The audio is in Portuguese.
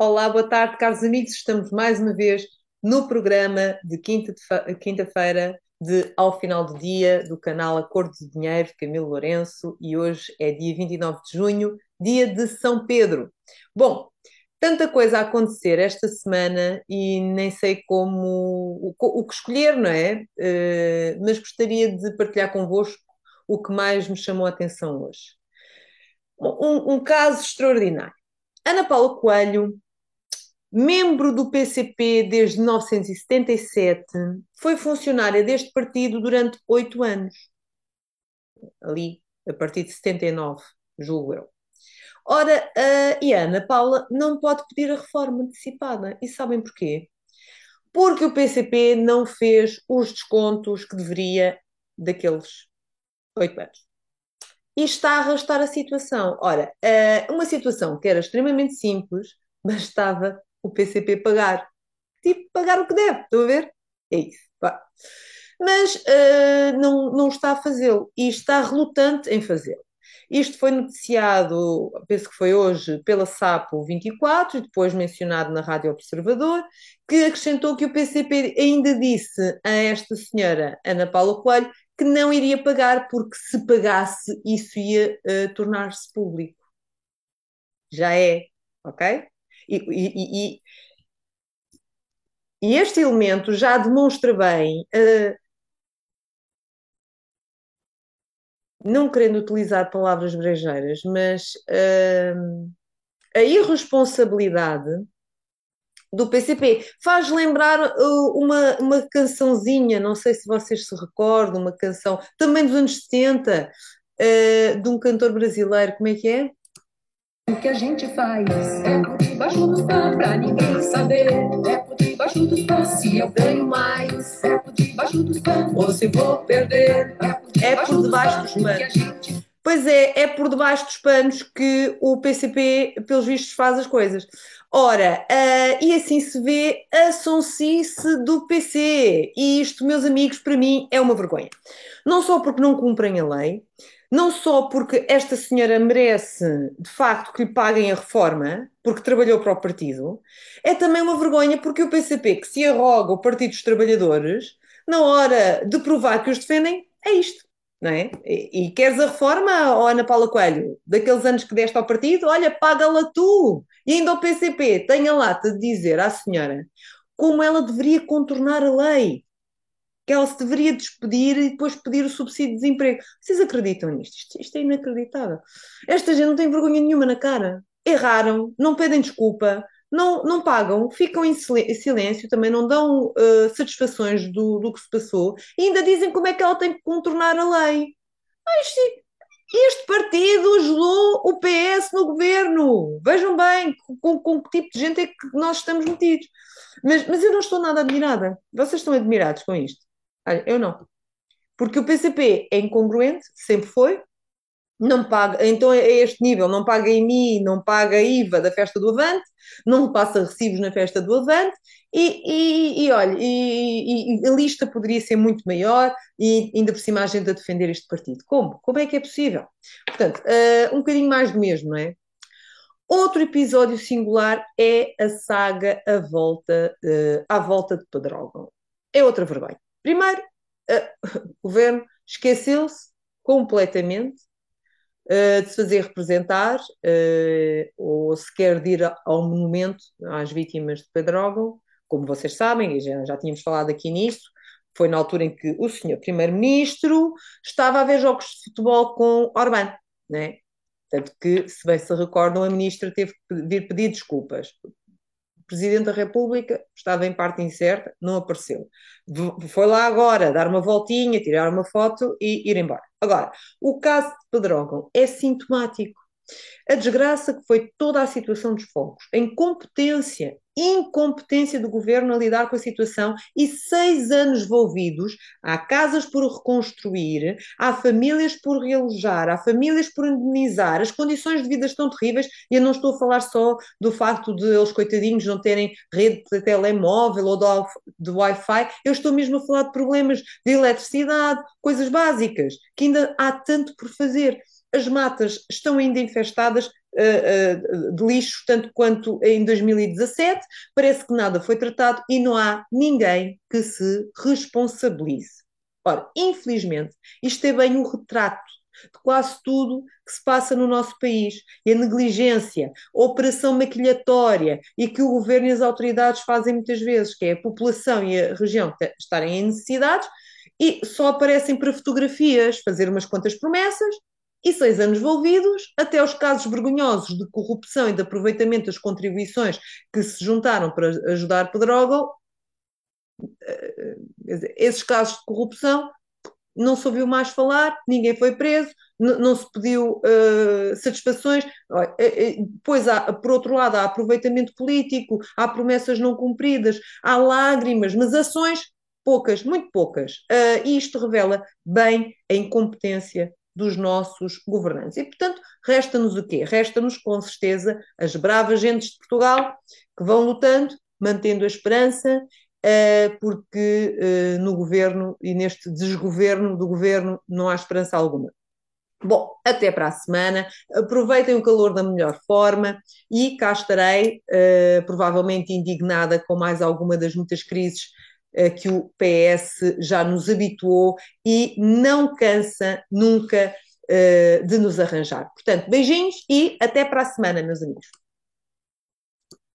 Olá, boa tarde, caros amigos. Estamos mais uma vez no programa de quinta-feira de Ao Final do Dia do canal Acordo de Dinheiro de Camilo Lourenço e hoje é dia 29 de junho, dia de São Pedro. Bom, tanta coisa a acontecer esta semana e nem sei como o, o que escolher, não é? Uh, mas gostaria de partilhar convosco o que mais me chamou a atenção hoje. Um, um caso extraordinário. Ana Paula Coelho membro do PCP desde 1977, foi funcionária deste partido durante oito anos. Ali, a partir de 79, julgo eu. Ora, a e Ana Paula não pode pedir a reforma antecipada. E sabem porquê? Porque o PCP não fez os descontos que deveria daqueles oito anos. E está a arrastar a situação. Ora, uma situação que era extremamente simples, mas estava o PCP pagar. Tipo, pagar o que deve, estão a ver? É isso. Pá. Mas uh, não, não está a fazê-lo e está relutante em fazê-lo. Isto foi noticiado, penso que foi hoje, pela SAPO 24 e depois mencionado na Rádio Observador, que acrescentou que o PCP ainda disse a esta senhora Ana Paula Coelho que não iria pagar porque se pagasse isso ia uh, tornar-se público. Já é, ok? E, e, e, este elemento já demonstra bem, uh, não querendo utilizar palavras brejeiras, mas uh, a irresponsabilidade do PCP. Faz lembrar uh, uma, uma cançãozinha, não sei se vocês se recordam, uma canção também dos anos 70, uh, de um cantor brasileiro, como é que é? O que a gente faz é por debaixo dos panos pra ninguém saber. É por debaixo dos panos se eu ganho mais. É por debaixo dos panos ou se vou perder. É por debaixo, dos panos. Gente... Pois é, é por debaixo dos panos que o PCP, pelos vistos, faz as coisas. Ora, uh, e assim se vê a sonsice do PC. E isto, meus amigos, para mim é uma vergonha. Não só porque não cumprem a lei, não só porque esta senhora merece, de facto, que lhe paguem a reforma, porque trabalhou para o partido, é também uma vergonha porque o PCP, que se arroga o Partido dos Trabalhadores, na hora de provar que os defendem, é isto. Não é? E, e queres a reforma, Ana Paula Coelho, daqueles anos que deste ao partido? Olha, paga-la tu! E ainda o PCP tem a lata de dizer à senhora como ela deveria contornar a lei que ela se deveria despedir e depois pedir o subsídio de desemprego. Vocês acreditam nisto? Isto, isto é inacreditável. Esta gente não tem vergonha nenhuma na cara. Erraram, não pedem desculpa, não, não pagam, ficam em silêncio, também não dão uh, satisfações do, do que se passou e ainda dizem como é que ela tem que contornar a lei. este, este partido ajudou o PS no governo. Vejam bem com, com que tipo de gente é que nós estamos metidos. Mas, mas eu não estou nada admirada. Vocês estão admirados com isto? Eu não. Porque o PCP é incongruente, sempre foi, não paga, então é este nível, não paga IMI, não paga IVA da festa do Avante, não passa recibos na festa do Avante, e, e, e olha, e, e, a lista poderia ser muito maior, e ainda por cima a gente a defender este partido. Como? Como é que é possível? Portanto, uh, um bocadinho mais do mesmo, não é? Outro episódio singular é a saga à volta, uh, à volta de Pedrógão. É outra vergonha. Primeiro, o governo esqueceu-se completamente uh, de se fazer representar uh, ou sequer de ir ao monumento às vítimas de Pedrógão, como vocês sabem, e já, já tínhamos falado aqui nisso, foi na altura em que o senhor primeiro-ministro estava a ver jogos de futebol com Orbán, né? Tanto que, se bem se recordam, a ministra teve que vir pedir desculpas. Presidente da República estava em parte incerta, não apareceu. Foi lá agora dar uma voltinha, tirar uma foto e ir embora. Agora, o caso de Pedrógão é sintomático. A desgraça que foi toda a situação dos fogos, a incompetência incompetência do governo a lidar com a situação e seis anos envolvidos. Há casas por reconstruir, há famílias por realojar, há famílias por indemnizar. As condições de vida estão terríveis e eu não estou a falar só do facto de eles, coitadinhos, não terem rede de telemóvel ou de Wi-Fi. Eu estou mesmo a falar de problemas de eletricidade, coisas básicas, que ainda há tanto por fazer. As matas estão ainda infestadas uh, uh, de lixo, tanto quanto em 2017. Parece que nada foi tratado e não há ninguém que se responsabilize. Ora, infelizmente, isto é bem um retrato de quase tudo que se passa no nosso país. E a negligência, a operação maquilhatória e que o governo e as autoridades fazem muitas vezes, que é a população e a região estarem em necessidades e só aparecem para fotografias, fazer umas quantas promessas e seis anos envolvidos, até os casos vergonhosos de corrupção e de aproveitamento das contribuições que se juntaram para ajudar Pedrógão, eh, eh, esses casos de corrupção não se ouviu mais falar, ninguém foi preso, não se pediu uh, satisfações. Depois, há, por outro lado, há aproveitamento político, há promessas não cumpridas, há lágrimas, mas ações poucas, muito poucas. Uh, e isto revela bem a incompetência dos nossos governantes. E, portanto, resta-nos o quê? Resta-nos, com certeza, as bravas gentes de Portugal que vão lutando, mantendo a esperança eh, porque eh, no governo e neste desgoverno do governo não há esperança alguma. Bom, até para a semana. Aproveitem o calor da melhor forma e cá estarei, uh, provavelmente indignada com mais alguma das muitas crises que o PS já nos habituou e não cansa nunca uh, de nos arranjar. Portanto, beijinhos e até para a semana, meus amigos.